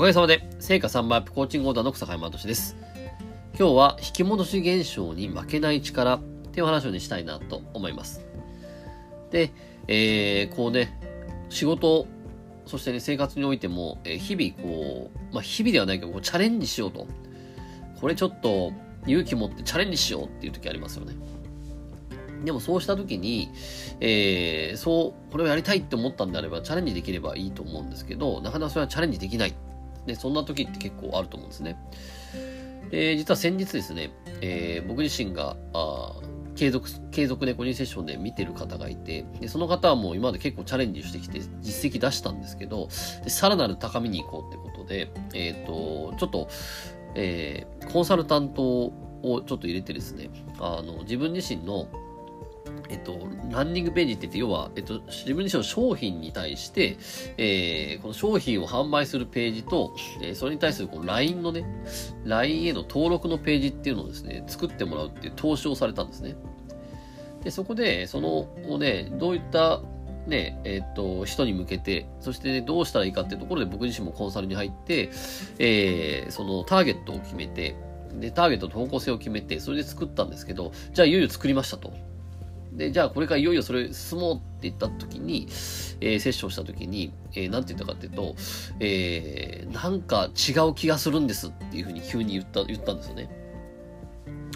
おかげさまで、成果3倍アップコーチングオーダーの草山敏です。今日は引き戻し現象に負けない力っていう話をね、したいなと思います。で、えー、こうね、仕事、そしてね、生活においても、えー、日々こう、まあ、日々ではないけど、チャレンジしようと。これちょっと勇気持ってチャレンジしようっていう時ありますよね。でもそうした時に、えー、そう、これをやりたいって思ったんであればチャレンジできればいいと思うんですけど、なかなかそれはチャレンジできない。で、そんな時って結構あると思うんですね。で、実は先日ですね、えー、僕自身が、あ継続、継続で個人セッションで見てる方がいて、でその方はもう今まで結構チャレンジしてきて実績出したんですけど、さらなる高みに行こうってことで、えっ、ー、と、ちょっと、えー、コンサルタントをちょっと入れてですね、あの、自分自身のえっと、ランニングページって言って、要は、えっと、自分自身の商品に対して、えー、この商品を販売するページと、えー、それに対するこの LINE のね、LINE への登録のページっていうのをですね、作ってもらうっていう投資をされたんですね。で、そこで、その、ね、どういったね、えっ、と、人に向けて、そして、ね、どうしたらいいかっていうところで僕自身もコンサルに入って、えー、そのターゲットを決めて、で、ターゲットと方向性を決めて、それで作ったんですけど、じゃあいよいよ作りましたと。で、じゃあこれからいよいよそれ進もうって言った時に、えー、セッションした時に、えー、なんて言ったかっていうと、えー、なんか違う気がするんですっていうふうに急に言った、言ったんですよね。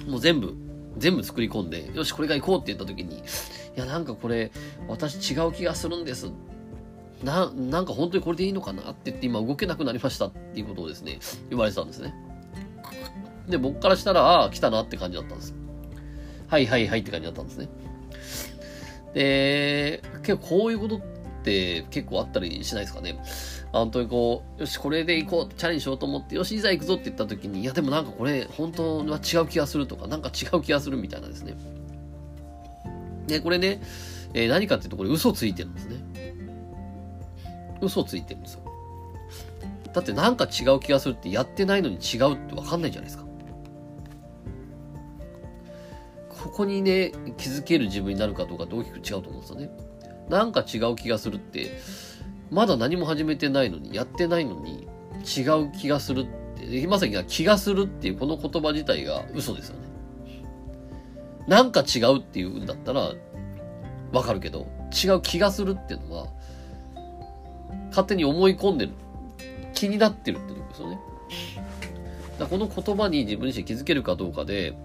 もう全部、全部作り込んで、よし、これが行こうって言った時に、いや、なんかこれ、私違う気がするんです。な、なんか本当にこれでいいのかなって言って今動けなくなりましたっていうことをですね、言われてたんですね。で、僕からしたら、ああ、来たなって感じだったんです。はいはいはいって感じだったんですね。で、結構こういうことって結構あったりしないですかね？本当にこう、よし、これで行こう、チャレンジしようと思って、よし、いざ行くぞって言った時に、いや、でもなんかこれ、本当は違う気がするとか、なんか違う気がするみたいなですね。で、これね、えー、何かっていうと、これ嘘ついてるんですね。嘘ついてるんですよ。だってなんか違う気がするってやってないのに違うってわかんないじゃないですか。こにね、気づける自分になるかどうかって大きく違うと思うんですよね。なんか違う気がするって、まだ何も始めてないのに、やってないのに、違う気がするって、まさに気がするっていうこの言葉自体が嘘ですよね。なんか違うっていうんだったら、わかるけど、違う気がするっていうのは、勝手に思い込んでる。気になってるってことですよね。だこの言葉に自分自身気づけるかどうかで、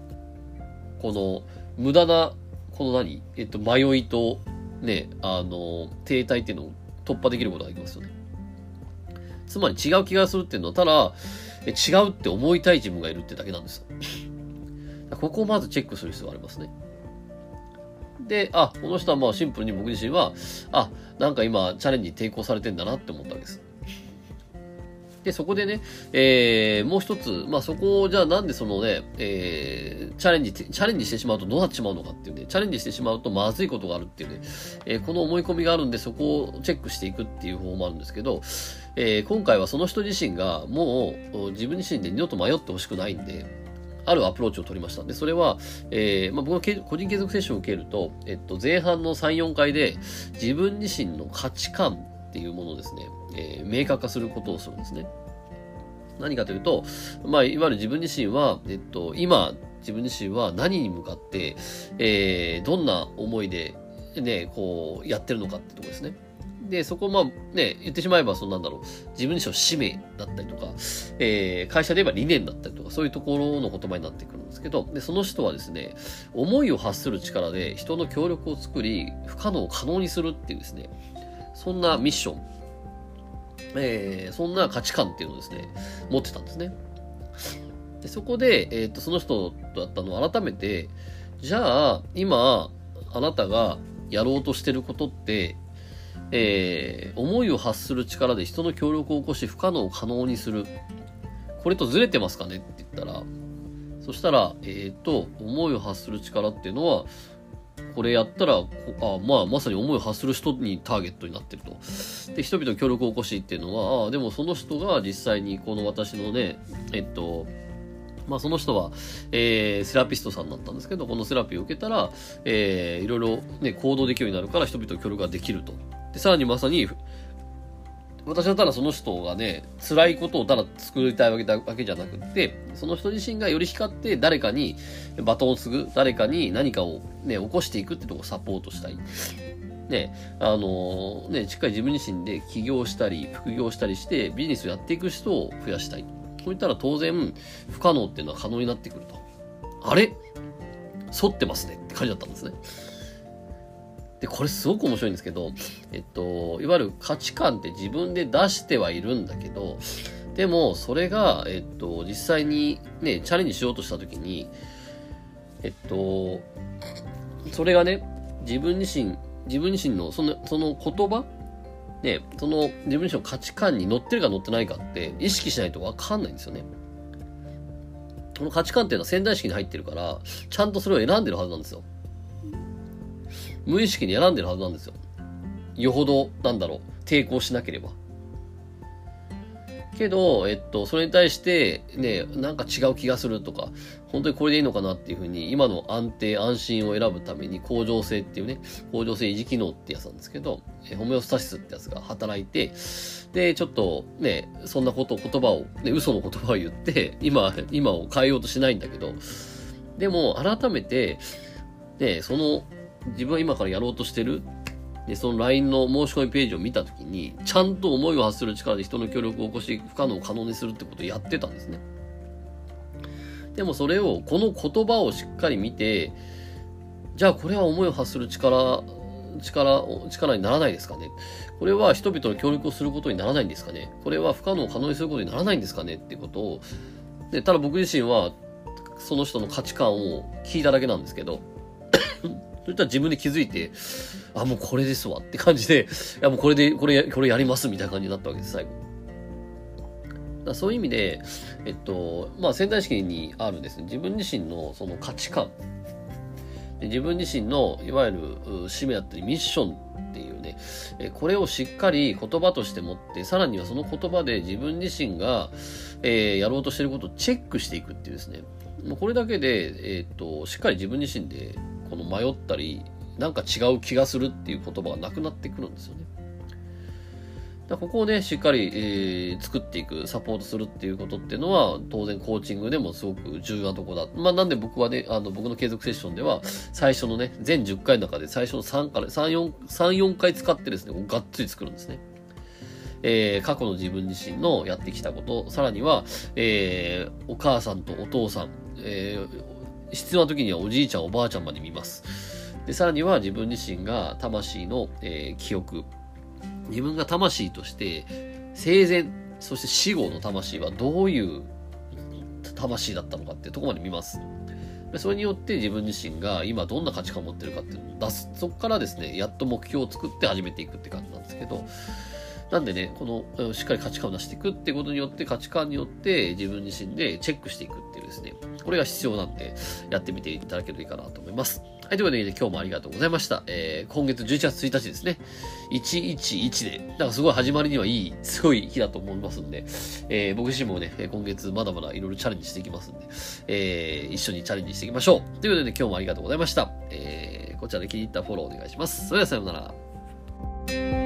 この無駄な、この何？えっと、迷いと、ね、あの、停滞っていうのを突破できることができますよね。つまり違う気がするっていうのは、ただ、違うって思いたい自分がいるってだけなんですよ。ここをまずチェックする必要がありますね。で、あ、この人はまあシンプルに僕自身は、あ、なんか今チャレンジに抵抗されてんだなって思ったわけです。で、そこでね、えー、もう一つ、まあ、そこを、じゃあなんでそのね、えー、チャレンジ、チャレンジしてしまうとどうなってしまうのかっていうね、チャレンジしてしまうとまずいことがあるっていうね、えー、この思い込みがあるんで、そこをチェックしていくっていう方法もあるんですけど、えー、今回はその人自身がもう自分自身で二度と迷ってほしくないんで、あるアプローチを取りました。で、それは、えー、まあ、僕の個人継続セッションを受けると、えっと、前半の3、4回で、自分自身の価値観っていうものをですね、えー、明確化することをするんですね。何かというと、まあ、いわゆる自分自身は、えっと、今、自分自身は何に向かって、えー、どんな思いで、ね、こう、やってるのかってとこですね。で、そこ、まあ、ね、言ってしまえば、そのなんだろう、自分自身の使命だったりとか、えー、会社で言えば理念だったりとか、そういうところの言葉になってくるんですけど、で、その人はですね、思いを発する力で人の協力を作り、不可能を可能にするっていうですね、そんなミッションえー、そんな価値観っていうのをですね、持ってたんですね。でそこで、え、ー、と、その人だったのを改めて、じゃあ、今、あなたがやろうとしてることって、えー、思いを発する力で人の協力を起こし不可能を可能にする。これとずれてますかねって言ったら、そしたら、えっ、ー、と、思いを発する力っていうのは、これやったら、あまあ、まさに思いを発する人にターゲットになってると。で、人々の協力を起こしっていうのは、あでもその人が実際にこの私のね、えっと、まあその人は、えー、セラピストさんだったんですけど、このセラピーを受けたら、えー、いろいろね、行動できるようになるから人々の協力ができると。で、さらにまさに、私はただその人がね、辛いことをただ作りたいわけだわけじゃなくて、その人自身がより光って誰かにバトンを継ぐ、誰かに何かをね、起こしていくってとこをサポートしたい。ね、あのね、しっかり自分自身で起業したり、副業したりしてビジネスをやっていく人を増やしたい。こういったら当然、不可能っていうのは可能になってくると。あれ？反ってますねって感じだったんですね。で、これすごく面白いんですけど、えっと、いわゆる価値観って自分で出してはいるんだけど、でも、それが、えっと、実際にね、チャレンジしようとしたときに、えっと、それがね、自分自身、自分自身の、その、その言葉ね、その自分自身の価値観に乗ってるか乗ってないかって意識しないとわかんないんですよね。この価値観っていうのは潜在意識に入ってるから、ちゃんとそれを選んでるはずなんですよ。無意識に選んでるはずなんですよ。よほど、なんだろう、抵抗しなければ。けど、えっと、それに対して、ね、なんか違う気がするとか、本当にこれでいいのかなっていうふうに、今の安定、安心を選ぶために、向上性っていうね、向上性維持機能ってやつなんですけど、えホメオスタシスってやつが働いて、で、ちょっとね、そんなこと、言葉を、ね、嘘の言葉を言って、今、今を変えようとしないんだけど、でも、改めて、ね、その、自分は今からやろうとしてる？で、その LINE の申し込みページを見たときに、ちゃんと思いを発する力で人の協力を起こし、不可能を可能にするってことをやってたんですね。でもそれを、この言葉をしっかり見て、じゃあこれは思いを発する力、力、力にならないですかね？これは人々の協力をすることにならないんですかね？これは不可能を可能にすることにならないんですかね？ってことを、で、ただ僕自身は、その人の価値観を聞いただけなんですけど、そしたら自分で気づいて、あ、もうこれですわって感じで、いやもうこれで、これ、これやりますみたいな感じになったわけです、最後。だそういう意味で、えっと、まあ潜在意識にあるですね、自分自身のその価値観、自分自身のいわゆる使命だったりミッションっていうね、これをしっかり言葉として持って、さらにはその言葉で自分自身が、えー、やろうとしていることをチェックしていくっていうですね、もうこれだけで、えっ、と、しっかり自分自身でこの迷ったり、なんか違う気がするっていう言葉がなくなってくるんですよね。だここをね、しっかり、えー、作っていく、サポートするっていうことっていうのは、当然コーチングでもすごく重要なとこだ。まあなんで僕はね、あの、僕の継続セッションでは、最初のね、全10回の中で最初の3から、3、4、3、4回使ってですね、がっつり作るんですね。えー、過去の自分自身のやってきたこと、さらには、えー、お母さんとお父さん、えー、必要な時にはおじいちゃんおばあちゃんまで見ます。で、さらには自分自身が魂の、えー、記憶。自分が魂として生前、そして死後の魂はどういう魂だったのかっていうとこまで見ます。それによって自分自身が今どんな価値観を持ってるかっていうのを出す。そこからですね、やっと目標を作って始めていくって感じなんですけど、なんでね、この、しっかり価値観を出していくってことによって、価値観によって自分自身でチェックしていくっていうですね、これが必要なんで、やってみていただけるといいかなと思います。はい、ということで、ね、今日もありがとうございました。えー、今月11月1日ですね。111で、なんかすごい始まりにはいい、すごい日だと思いますんで、えー、僕自身もね、今月まだまだいろいろチャレンジしていきますんで、えー、一緒にチャレンジしていきましょう。ということで、ね、今日もありがとうございました。えー、こちらで気に入ったフォローお願いします。それではさようなら。